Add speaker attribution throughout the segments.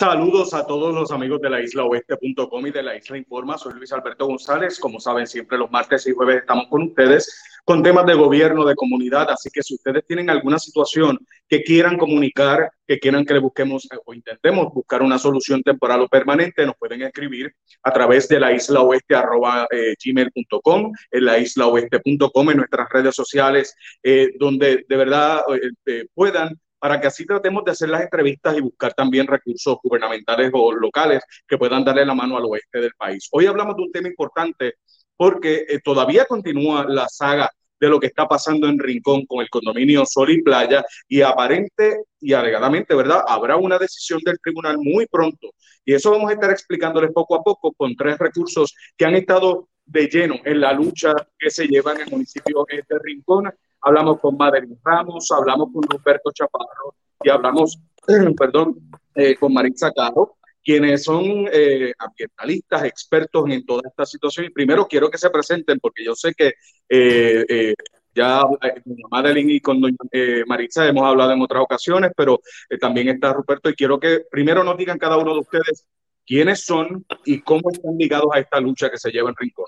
Speaker 1: Saludos a todos los amigos de la isla oeste.com y de la isla Informa. Soy Luis Alberto González. Como saben, siempre los martes y jueves estamos con ustedes con temas de gobierno, de comunidad. Así que si ustedes tienen alguna situación que quieran comunicar, que quieran que le busquemos o intentemos buscar una solución temporal o permanente, nos pueden escribir a través de la isla oeste arroba, eh, gmail.com, en la isla oeste.com, en nuestras redes sociales, eh, donde de verdad eh, puedan para que así tratemos de hacer las entrevistas y buscar también recursos gubernamentales o locales que puedan darle la mano al oeste del país. Hoy hablamos de un tema importante porque eh, todavía continúa la saga de lo que está pasando en Rincón con el condominio Sol y Playa y aparente y alegadamente, ¿verdad? Habrá una decisión del tribunal muy pronto. Y eso vamos a estar explicándoles poco a poco con tres recursos que han estado de lleno en la lucha que se lleva en el municipio de Rincón hablamos con Madeline Ramos, hablamos con Roberto Chaparro y hablamos, perdón, eh, con Maritza Caro, quienes son eh, ambientalistas, expertos en toda esta situación. Y primero quiero que se presenten, porque yo sé que eh, ya con Madeline y con Maritza hemos hablado en otras ocasiones, pero también está Ruperto y quiero que primero nos digan cada uno de ustedes quiénes son y cómo están ligados a esta lucha que se lleva en Rincón.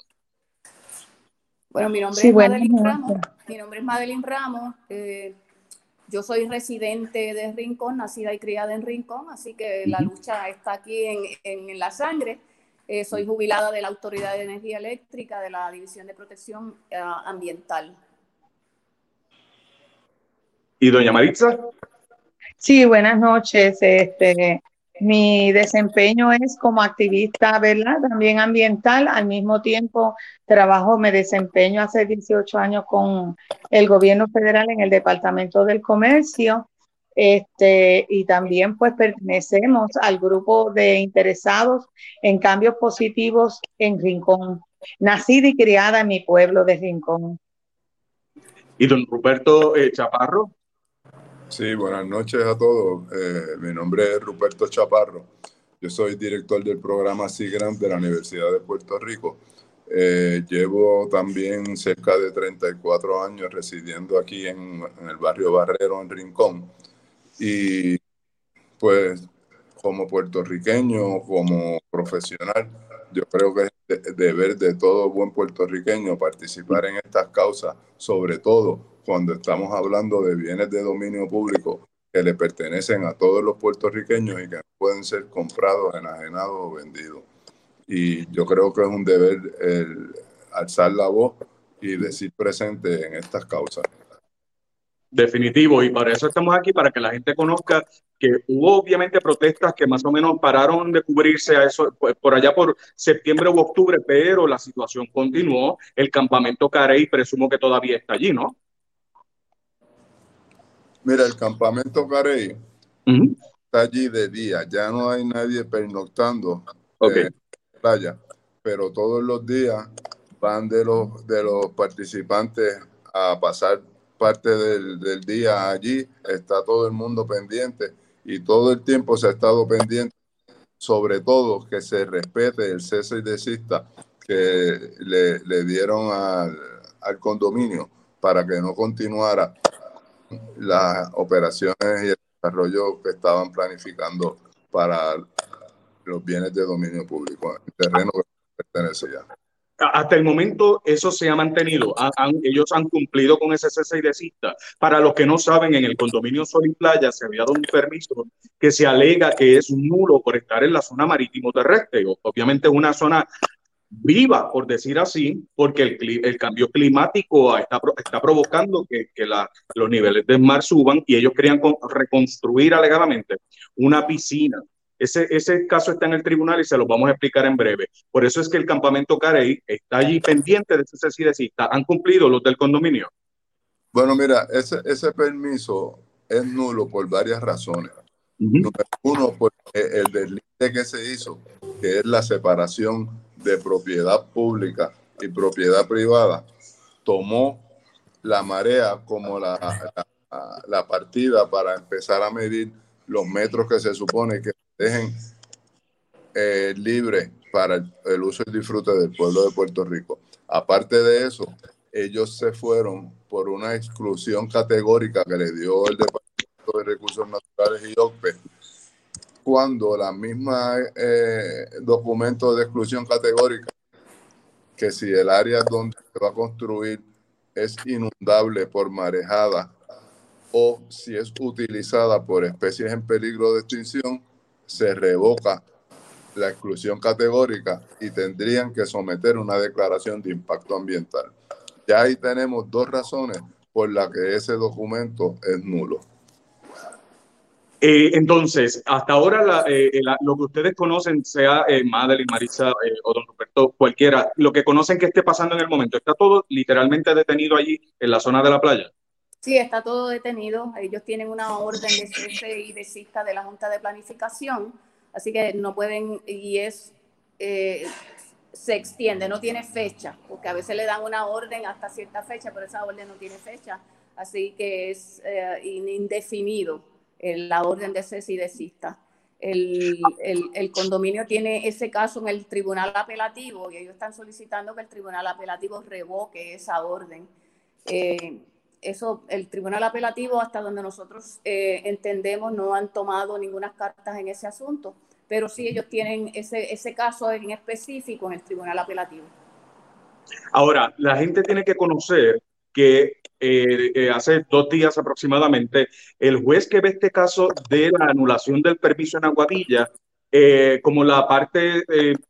Speaker 2: Bueno, mi nombre es Madeline Ramos. Mi nombre es Madeline Ramos. Eh, yo soy residente de Rincón, nacida y criada en Rincón, así que la lucha está aquí en, la sangre. Eh, soy jubilada de la Autoridad de Energía Eléctrica de la División de Protección eh, Ambiental.
Speaker 1: ¿Y doña Maritza?
Speaker 3: Sí, buenas noches. Este, mi desempeño es como activista, ¿verdad? También ambiental. Al mismo tiempo, trabajo, me desempeño hace 18 años con el gobierno federal en el Departamento del Comercio. Este, y también pues pertenecemos al grupo de interesados en cambios positivos en Rincón. Nacida y criada en mi pueblo de Rincón.
Speaker 1: ¿Y don Ruperto eh, Chaparro?
Speaker 4: Sí, buenas noches a todos. Eh, mi nombre es Ruperto Chaparro. Yo soy director del programa SIGRAM de la Universidad de Puerto Rico. Eh, llevo también cerca de 34 años residiendo aquí en, el barrio Barrero, en Rincón. Y pues como puertorriqueño, como profesional, yo creo que es deber de todo buen puertorriqueño participar en estas causas, sobre todo cuando estamos hablando de bienes de dominio público que le pertenecen a todos los puertorriqueños y que pueden ser comprados, enajenados o vendidos. Y yo creo que es un deber el alzar la voz y decir presente en estas causas.
Speaker 1: Definitivo, y para eso estamos aquí, para que la gente conozca que hubo obviamente protestas que más o menos pararon de cubrirse a eso por allá por septiembre u octubre, pero la situación continuó. El campamento Carey presumo que todavía está allí, ¿no?
Speaker 4: Mira, el campamento Carey está allí de día, ya no hay nadie pernoctando en la playa, pero todos los días van de los, de los participantes a pasar parte del, del día allí, está todo el mundo pendiente y todo el tiempo se ha estado pendiente, sobre todo que se respete el cese y desista que le, le dieron al, al condominio para que no continuara las operaciones y el desarrollo que estaban planificando para los bienes de dominio público, el terreno que pertenece ya.
Speaker 1: Hasta el momento eso se ha mantenido. ellos han cumplido con ese cese y desista. Para los que no saben, en el condominio Sol y Playa se había dado un permiso que se alega que es nulo por estar en la zona marítimo terrestre. Obviamente es una zona viva, por decir así, porque el, el cambio climático está, está provocando que, que la, los niveles del mar suban y ellos querían reconstruir alegadamente una piscina. Ese, ese caso está en el tribunal y se lo vamos a explicar en breve. Por eso es que el campamento Carey está allí pendiente de ese sí ¿Han cumplido los del condominio?
Speaker 4: Bueno, mira, ese, ese permiso es nulo por varias razones. uno, por el delite que se hizo, que es la separación de propiedad pública y propiedad privada tomó la marea como la, la, partida para empezar a medir los metros que se supone que dejen eh, libre para el, uso y disfrute del pueblo de Puerto Rico. Aparte de eso, ellos se fueron por una exclusión categórica que le dio el Departamento de Recursos Naturales y OCPE cuando la misma eh, documento de exclusión categórica, que si el área donde se va a construir es inundable por marejada o si es utilizada por especies en peligro de extinción, se revoca la exclusión categórica y tendrían que someter una declaración de impacto ambiental. Ya ahí tenemos dos razones por las que ese documento es nulo.
Speaker 1: Eh, entonces, hasta ahora eh, lo que ustedes conocen, sea eh, Madeline, Marisa o don Roberto, cualquiera, lo que conocen que esté pasando en el momento, ¿está todo literalmente detenido allí en la zona de la playa?
Speaker 2: Sí, está todo detenido. Ellos tienen una orden de cese y desista de la Junta de Planificación, así que no pueden, y es, se extiende, no tiene fecha, porque a veces le dan una orden hasta cierta fecha, pero esa orden no tiene fecha, así que es indefinido la orden de cese y desista. El, el, condominio tiene ese caso en el tribunal apelativo y ellos están solicitando que el tribunal apelativo revoque esa orden. Eh, eso, el tribunal apelativo, hasta donde nosotros eh, entendemos, no han tomado ninguna cartas en ese asunto, pero sí ellos tienen ese, ese caso en específico en el tribunal apelativo.
Speaker 1: Ahora, la gente tiene que conocer que eh, eh, hace dos días aproximadamente, el juez que ve este caso de la anulación del permiso en Aguadilla, eh, como la parte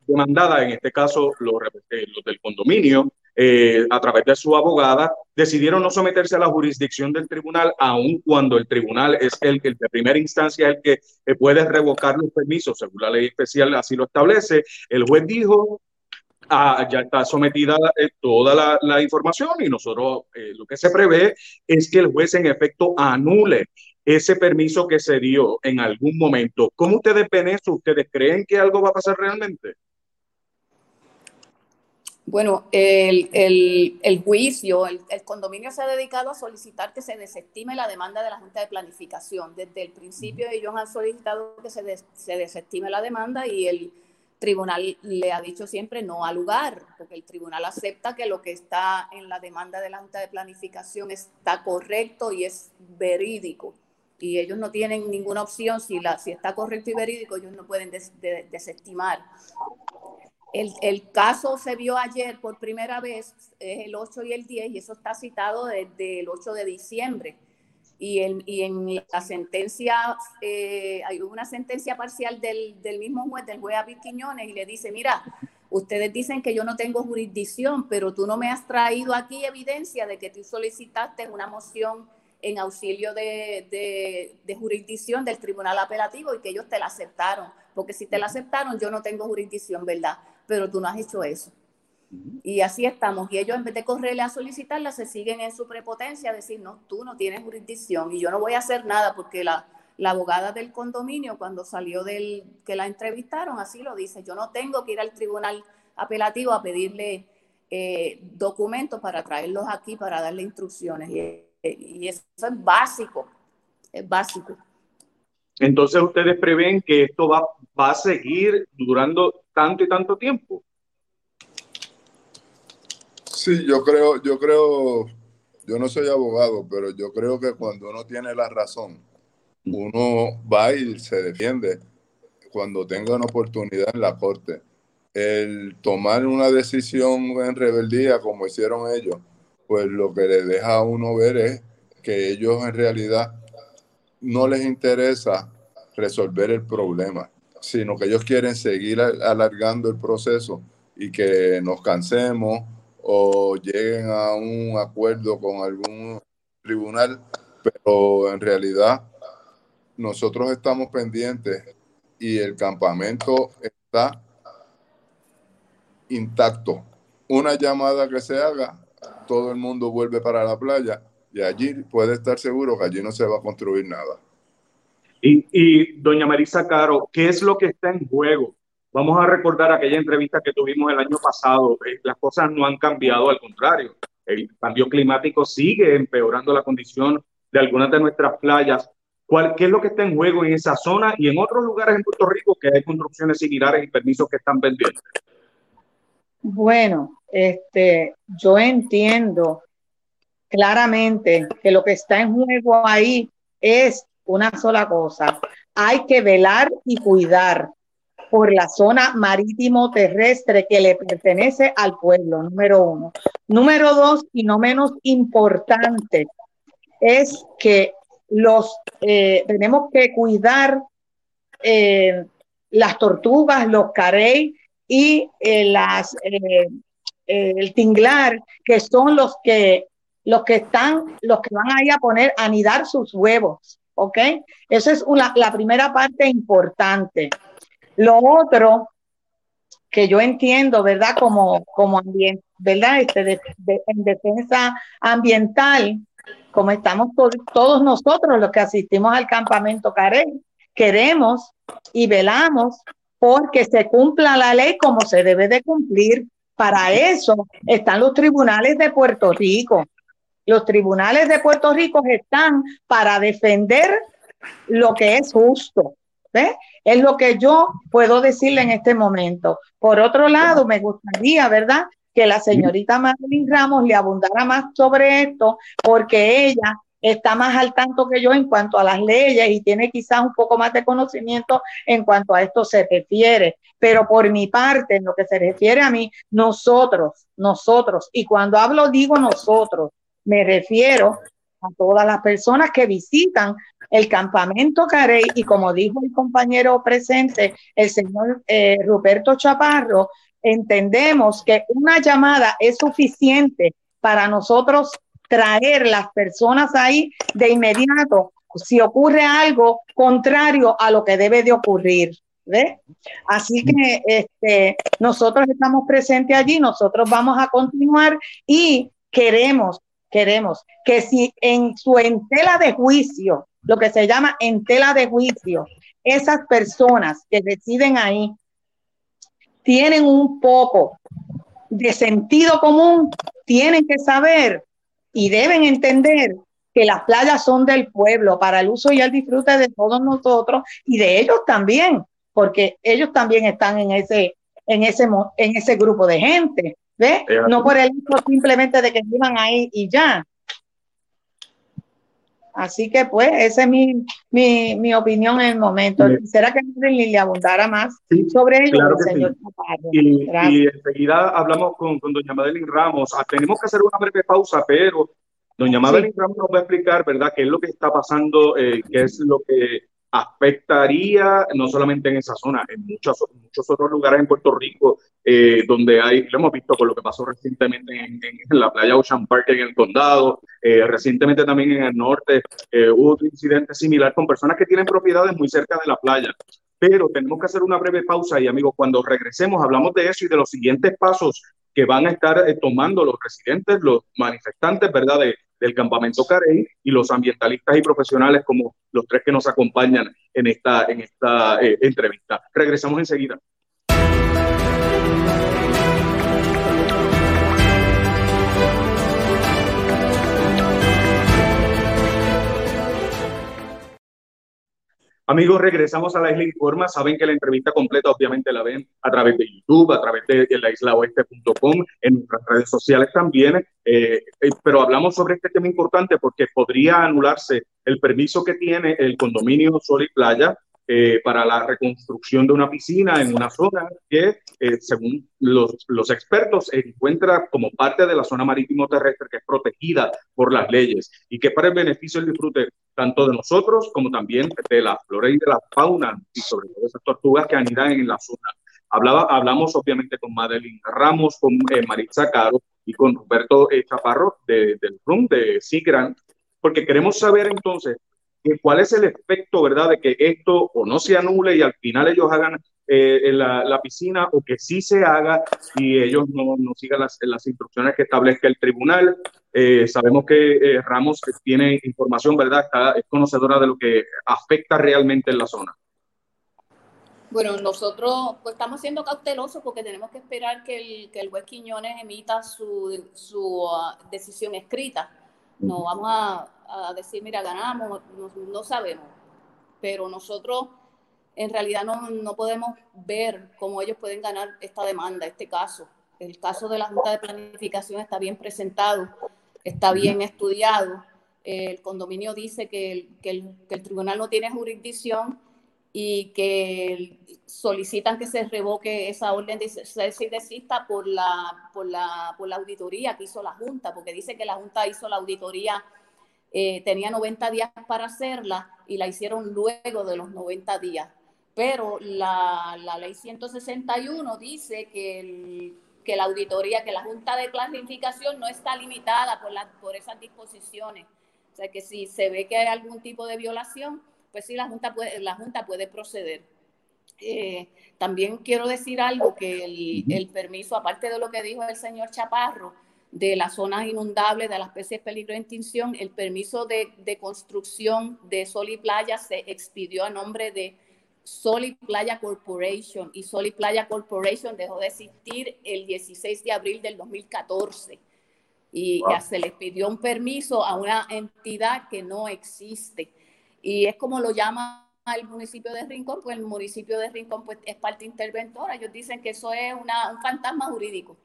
Speaker 1: demandada, en este caso los, del condominio, a través de su abogada, decidieron no someterse a la jurisdicción del tribunal, aun cuando el tribunal es el que de primera instancia es el que puede revocar los permisos, según la ley especial así lo establece. El juez dijo ya está sometida eh, toda la, información y nosotros eh, lo que se prevé es que el juez en efecto anule ese permiso que se dio en algún momento. ¿Cómo ustedes ven eso? ¿Ustedes creen que algo va a pasar realmente?
Speaker 2: Bueno, el, el, juicio, el, condominio se ha dedicado a solicitar que se desestime la demanda de la Junta de Planificación. Desde el principio ellos han solicitado que se, se desestime la demanda y el tribunal le ha dicho siempre no al lugar, porque el tribunal acepta que lo que está en la demanda de la Junta de Planificación está correcto y es verídico. Y ellos no tienen ninguna opción, si, la, si está correcto y verídico, ellos no pueden desestimar. El, el, caso se vio ayer por primera vez, es el 8 y el 10, y eso está citado desde el 8 de diciembre y en, y en la sentencia, eh, hay una sentencia parcial del, del, mismo juez, del juez David Quiñones, y le dice, mira, ustedes dicen que yo no tengo jurisdicción, pero tú no me has traído aquí evidencia de que tú solicitaste una moción en auxilio de, de, jurisdicción del tribunal apelativo y que ellos te la aceptaron, porque si te la aceptaron yo no tengo jurisdicción, ¿verdad? Pero tú no has hecho eso. Y así estamos. Y ellos en vez de correrle a solicitarla, se siguen en su prepotencia a decir, no, tú no tienes jurisdicción y yo no voy a hacer nada porque la, la abogada del condominio, cuando salió del que la entrevistaron, así lo dice, yo no tengo que ir al tribunal apelativo a pedirle eh, documentos para traerlos aquí para darle instrucciones. Y, y eso es básico, es básico.
Speaker 1: Entonces ustedes prevén que esto va, va a seguir durando tanto y tanto tiempo.
Speaker 4: Sí, yo creo, yo creo, yo no soy abogado, pero yo creo que cuando uno tiene la razón, uno va y se defiende cuando tenga una oportunidad en la corte. El tomar una decisión en rebeldía como hicieron ellos, pues lo que le deja a uno ver es que ellos en realidad no les interesa resolver el problema, sino que ellos quieren seguir alargando el proceso y que nos cansemos o lleguen a un acuerdo con algún tribunal, pero en realidad nosotros estamos pendientes y el campamento está intacto. Una llamada que se haga, todo el mundo vuelve para la playa y allí puede estar seguro que allí no se va a construir nada.
Speaker 1: Y, y doña Marisa Caro, ¿qué es lo que está en juego? Vamos a recordar aquella entrevista que tuvimos el año pasado. Eh, las cosas no han cambiado, al contrario. El cambio climático sigue empeorando la condición de algunas de nuestras playas. ¿Cuál, ¿Qué es lo que está en juego en esa zona y en otros lugares en Puerto Rico que hay construcciones similares y permisos que están pendientes?
Speaker 3: Bueno, este, yo entiendo claramente que lo que está en juego ahí es una sola cosa, hay que velar y cuidar por la zona marítimo terrestre que le pertenece al pueblo, número uno. Número dos, y no menos importante, es que los eh, tenemos que cuidar eh, las tortugas, los carey y eh, las el tinglar, que son los que los que están, los que van ahí a poner, a anidar sus huevos, ¿ok? Esa es la primera parte importante. Lo otro que yo entiendo, ¿verdad? Como, como ambiente, ¿verdad? Este, en defensa ambiental, como estamos todos nosotros los que asistimos al campamento Carey, queremos y velamos porque se cumpla la ley como se debe de cumplir. Para eso están los tribunales de Puerto Rico. Los tribunales de Puerto Rico están para defender lo que es justo. Es lo que yo puedo decirle en este momento. Por otro lado, me gustaría, ¿verdad? Que la señorita Madeline Ramos le abundara más sobre esto, porque ella está más al tanto que yo en cuanto a las leyes y tiene quizás un poco más de conocimiento en cuanto a esto se refiere. Pero por mi parte, en lo que se refiere a mí, nosotros, nosotros, y cuando hablo digo nosotros, me refiero a todas las personas que visitan el campamento Carey y como dijo el compañero presente, el señor eh, Ruperto Chaparro, entendemos que una llamada es suficiente para nosotros traer las personas ahí de inmediato si ocurre algo contrario a lo que debe de ocurrir. Así que este, nosotros estamos presentes allí, nosotros vamos a continuar y queremos queremos que si en su entela de juicio, lo que se llama entela de juicio, esas personas que deciden ahí tienen un poco de sentido común, tienen que saber y deben entender que las playas son del pueblo para el uso y el disfrute de todos nosotros y de ellos también, porque ellos también están en ese, en ese, en ese grupo de gente. No por el hecho simplemente de que vivan ahí y ya. Así que pues, esa es mi, mi, mi opinión en el momento. Quisiera que le abundara más sobre ello, señor
Speaker 1: y, y, enseguida hablamos con, con doña Madeline Ramos. Ah, tenemos que hacer una breve pausa, pero doña Madeline Ramos nos va a explicar, ¿verdad?, qué es lo que está pasando, eh, qué es lo que afectaría no solamente en esa zona, en muchos, muchos otros lugares en Puerto Rico, eh, donde hay, lo hemos visto con lo que pasó recientemente en, la playa Ocean Park en el condado, eh, recientemente también en el norte eh, hubo un incidente similar con personas que tienen propiedades muy cerca de la playa. Pero tenemos que hacer una breve pausa y amigos, cuando regresemos hablamos de eso y de los siguientes pasos que van a estar tomando los residentes, los manifestantes, ¿verdad? De, del campamento Carey y los ambientalistas y profesionales como los tres que nos acompañan en esta, en esta eh, entrevista. Regresamos enseguida. Amigos, regresamos a la Isla Informa. Saben que la entrevista completa obviamente la ven a través de YouTube, a través de, la laislaoeste.com, en nuestras redes sociales también. Eh, eh, pero hablamos sobre este tema importante porque podría anularse el permiso que tiene el condominio Sol y Playa eh, para la reconstrucción de una piscina en una zona que, eh, según los, los, expertos, se encuentra como parte de la zona marítimo terrestre que es protegida por las leyes y que para el beneficio y disfrute tanto de nosotros como también de la flora y de la fauna y sobre todo esas tortugas que anidan en la zona. Hablaba, hablamos obviamente con Madeline Ramos, con eh, Maritza Caro y con Roberto Chaparro de, del RUM de SIGRAN, porque queremos saber entonces cuál es el efecto, ¿verdad?, de que esto o no se anule y al final ellos hagan eh, la, la, piscina o que sí se haga y ellos no, no sigan las, las, instrucciones que establezca el tribunal. Eh, sabemos que eh, Ramos tiene información, ¿verdad? Está, es conocedora de lo que afecta realmente en la zona.
Speaker 2: Bueno, nosotros pues, estamos siendo cautelosos porque tenemos que esperar que el, que el juez Quiñones emita su, su uh, decisión escrita. No vamos a, a decir, mira, ganamos, no, sabemos. Pero nosotros en realidad no, no, podemos ver cómo ellos pueden ganar esta demanda, este caso. El caso de la Junta de Planificación está bien presentado, está bien estudiado. El condominio dice que el, que el, que el tribunal no tiene jurisdicción y que solicitan que se revoque esa orden de cese y desista por la, por, la, por la auditoría que hizo la Junta, porque dice que la Junta hizo la auditoría, eh, tenía 90 días para hacerla y la hicieron luego de los 90 días. Pero la, la ley 161 dice que, el, que la auditoría, que la Junta de Clasificación no está limitada por, la, por esas disposiciones. O sea que si se ve que hay algún tipo de violación, pues sí, la Junta puede, la junta puede proceder. Eh, también quiero decir algo, que el, permiso, aparte de lo que dijo el señor Chaparro, de las zonas inundables, de las especies peligro de extinción, el permiso de, construcción de Sol y Playa se expidió a nombre de Sol y Playa Corporation y Sol y Playa Corporation dejó de existir el 16 de abril del 2014 y ya se le pidió un permiso a una entidad que no existe. Y es como lo llama el municipio de Rincón, pues el municipio de Rincón pues, es parte interventora. Ellos dicen que eso es una, un fantasma jurídico,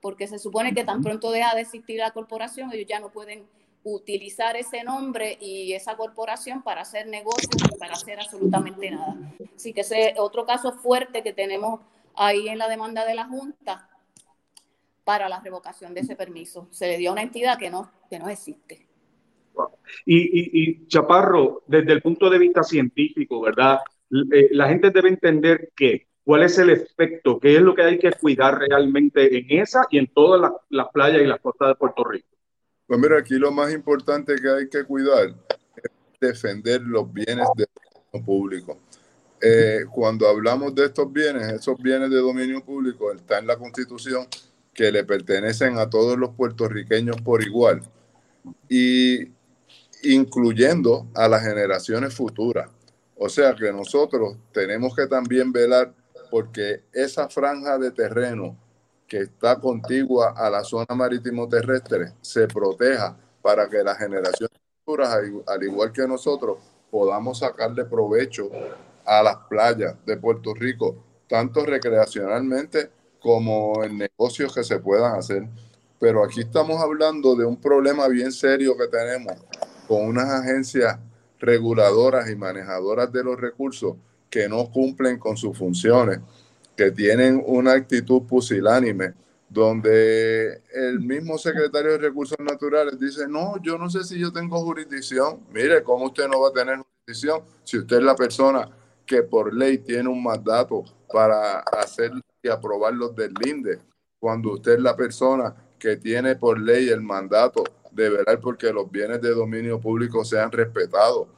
Speaker 2: porque se supone que tan pronto deja de existir la corporación, ellos ya no pueden utilizar ese nombre y esa corporación para hacer negocios y para hacer absolutamente nada. Así que ese es otro caso fuerte que tenemos ahí en la demanda de la Junta para la revocación de ese permiso. Se le dio a una entidad que no, que no existe.
Speaker 1: Y, Chaparro, desde el punto de vista científico, ¿verdad? Eh, la gente debe entender que cuál es el efecto, qué es lo que hay que cuidar realmente en esa y en todas las, playas y las costas de Puerto Rico.
Speaker 4: Pues mira, aquí lo más importante que hay que cuidar es defender los bienes de dominio público. Eh, cuando hablamos de estos bienes, esos bienes de dominio público está en la Constitución que le pertenecen a todos los puertorriqueños por igual. Y incluyendo a las generaciones futuras. O sea que nosotros tenemos que también velar porque esa franja de terreno que está contigua a la zona marítimo terrestre se proteja para que las generaciones futuras, al igual que nosotros, podamos sacarle provecho a las playas de Puerto Rico, tanto recreacionalmente como en negocios que se puedan hacer. Pero aquí estamos hablando de un problema bien serio que tenemos con unas agencias reguladoras y manejadoras de los recursos que no cumplen con sus funciones, que tienen una actitud pusilánime, donde el mismo secretario de Recursos Naturales dice, no, yo no sé si yo tengo jurisdicción. Mire, ¿cómo usted no va a tener jurisdicción si usted es la persona que por ley tiene un mandato para hacer y aprobar los del LINDE? Cuando usted es la persona que tiene por ley el mandato de velar porque los bienes de dominio público sean respetados.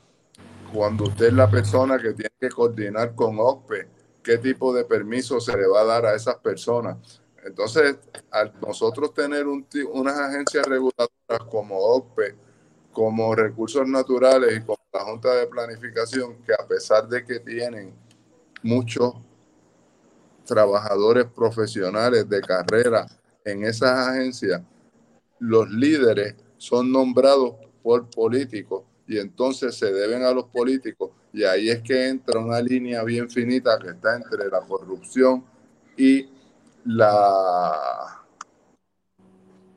Speaker 4: Cuando usted es la persona que tiene que coordinar con OCPE, qué tipo de permiso se le va a dar a esas personas. Entonces, al nosotros tener unas agencias reguladoras como OCPE, como Recursos Naturales y como la Junta de Planificación, que a pesar de que tienen muchos trabajadores profesionales de carrera en esas agencias, los líderes son nombrados por políticos y entonces se deben a los políticos y ahí es que entra una línea bien finita que está entre la corrupción y la,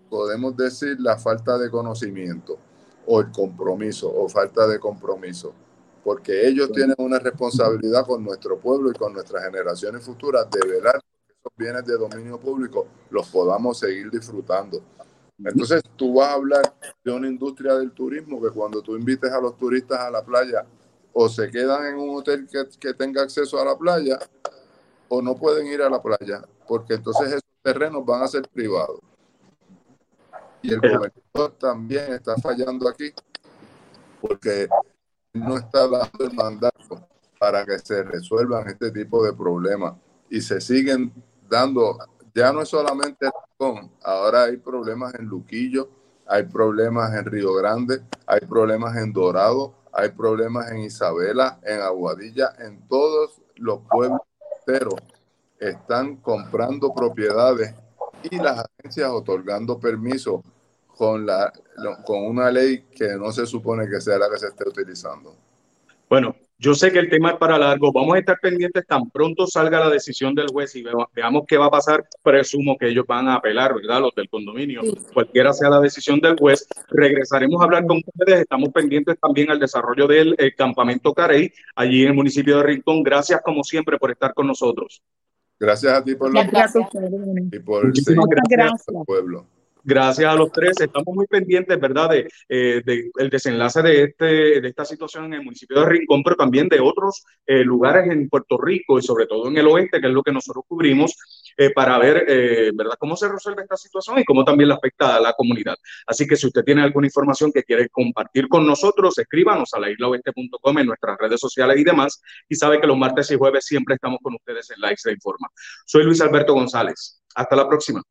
Speaker 4: podemos decir, la falta de conocimiento o el compromiso o falta de compromiso, porque ellos tienen una responsabilidad con nuestro pueblo y con nuestras generaciones futuras de velar que esos bienes de dominio público los podamos seguir disfrutando. Entonces tú vas a hablar de una industria del turismo que cuando tú invites a los turistas a la playa o se quedan en un hotel que, tenga acceso a la playa o no pueden ir a la playa porque entonces esos terrenos van a ser privados. Y el gobernador también está fallando aquí porque no está dando el mandato para que se resuelvan este tipo de problemas y se siguen dando ya no es solamente Rincón, ahora hay problemas en Luquillo, hay problemas en Río Grande, hay problemas en Dorado, hay problemas en Isabela, en Aguadilla, en todos los pueblos enteros están comprando propiedades y las agencias otorgando permisos con, la, con una ley que no se supone que sea la que se esté utilizando.
Speaker 1: Yo sé que el tema es para largo. Vamos a estar pendientes tan pronto salga la decisión del juez y veamos qué va a pasar. Presumo que ellos van a apelar, ¿verdad? Los del condominio. Cualquiera sea la decisión del juez, regresaremos a hablar con ustedes. Estamos pendientes también al desarrollo del eh, campamento Carey, allí en el municipio de Rincón. Gracias, como siempre, por estar con nosotros.
Speaker 4: Gracias a ti por la
Speaker 3: gracias.
Speaker 4: y por Muchísimas gracias al pueblo.
Speaker 1: Gracias a los tres. Estamos muy pendientes, ¿verdad?, de, eh, el desenlace de, este, de esta situación en el municipio de Rincón, pero también de otros eh, lugares en Puerto Rico y sobre todo en el oeste, que es lo que nosotros cubrimos, eh, para ver, ¿verdad?, cómo se resuelve esta situación y cómo también le afecta a la comunidad. Así que si usted tiene alguna información que quiere compartir con nosotros, escríbanos a la islaoeste.com en nuestras redes sociales y demás. Y sabe que los martes y jueves siempre estamos con ustedes en la Isla Informa. Soy Luis Alberto González. Hasta la próxima.